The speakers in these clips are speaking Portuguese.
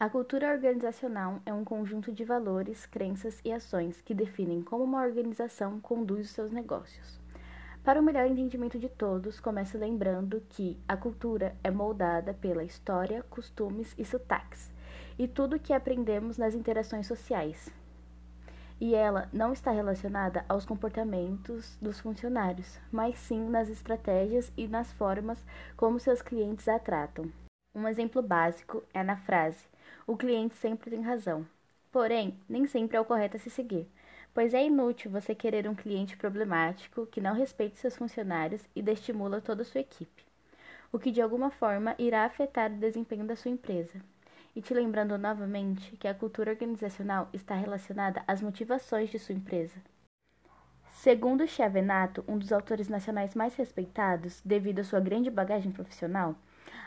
A cultura organizacional é um conjunto de valores, crenças e ações que definem como uma organização conduz os seus negócios. Para o melhor entendimento de todos, começo lembrando que a cultura é moldada pela história, costumes e sotaques, e tudo que aprendemos nas interações sociais. E ela não está relacionada aos comportamentos dos funcionários, mas sim nas estratégias e nas formas como seus clientes a tratam. Um exemplo básico é na frase o cliente sempre tem razão. Porém, nem sempre é o correto a se seguir, pois é inútil você querer um cliente problemático que não respeite seus funcionários e destimula toda a sua equipe, o que de alguma forma irá afetar o desempenho da sua empresa. E te lembrando novamente que a cultura organizacional está relacionada às motivações de sua empresa. Segundo Chiavenato, um dos autores nacionais mais respeitados devido à sua grande bagagem profissional,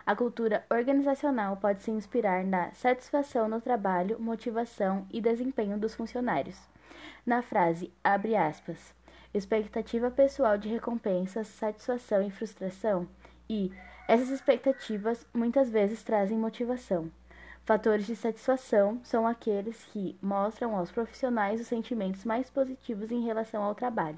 a cultura organizacional pode se inspirar na satisfação no trabalho, motivação e desempenho dos funcionários. Na frase, abre aspas, expectativa pessoal de recompensas, satisfação e frustração, e essas expectativas muitas vezes trazem motivação. Fatores de satisfação são aqueles que mostram aos profissionais os sentimentos mais positivos em relação ao trabalho.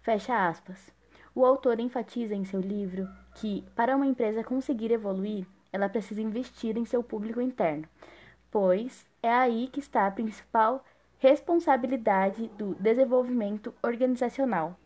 Fecha aspas. O autor enfatiza em seu livro que, para uma empresa conseguir evoluir, ela precisa investir em seu público interno, pois é aí que está a principal responsabilidade do desenvolvimento organizacional.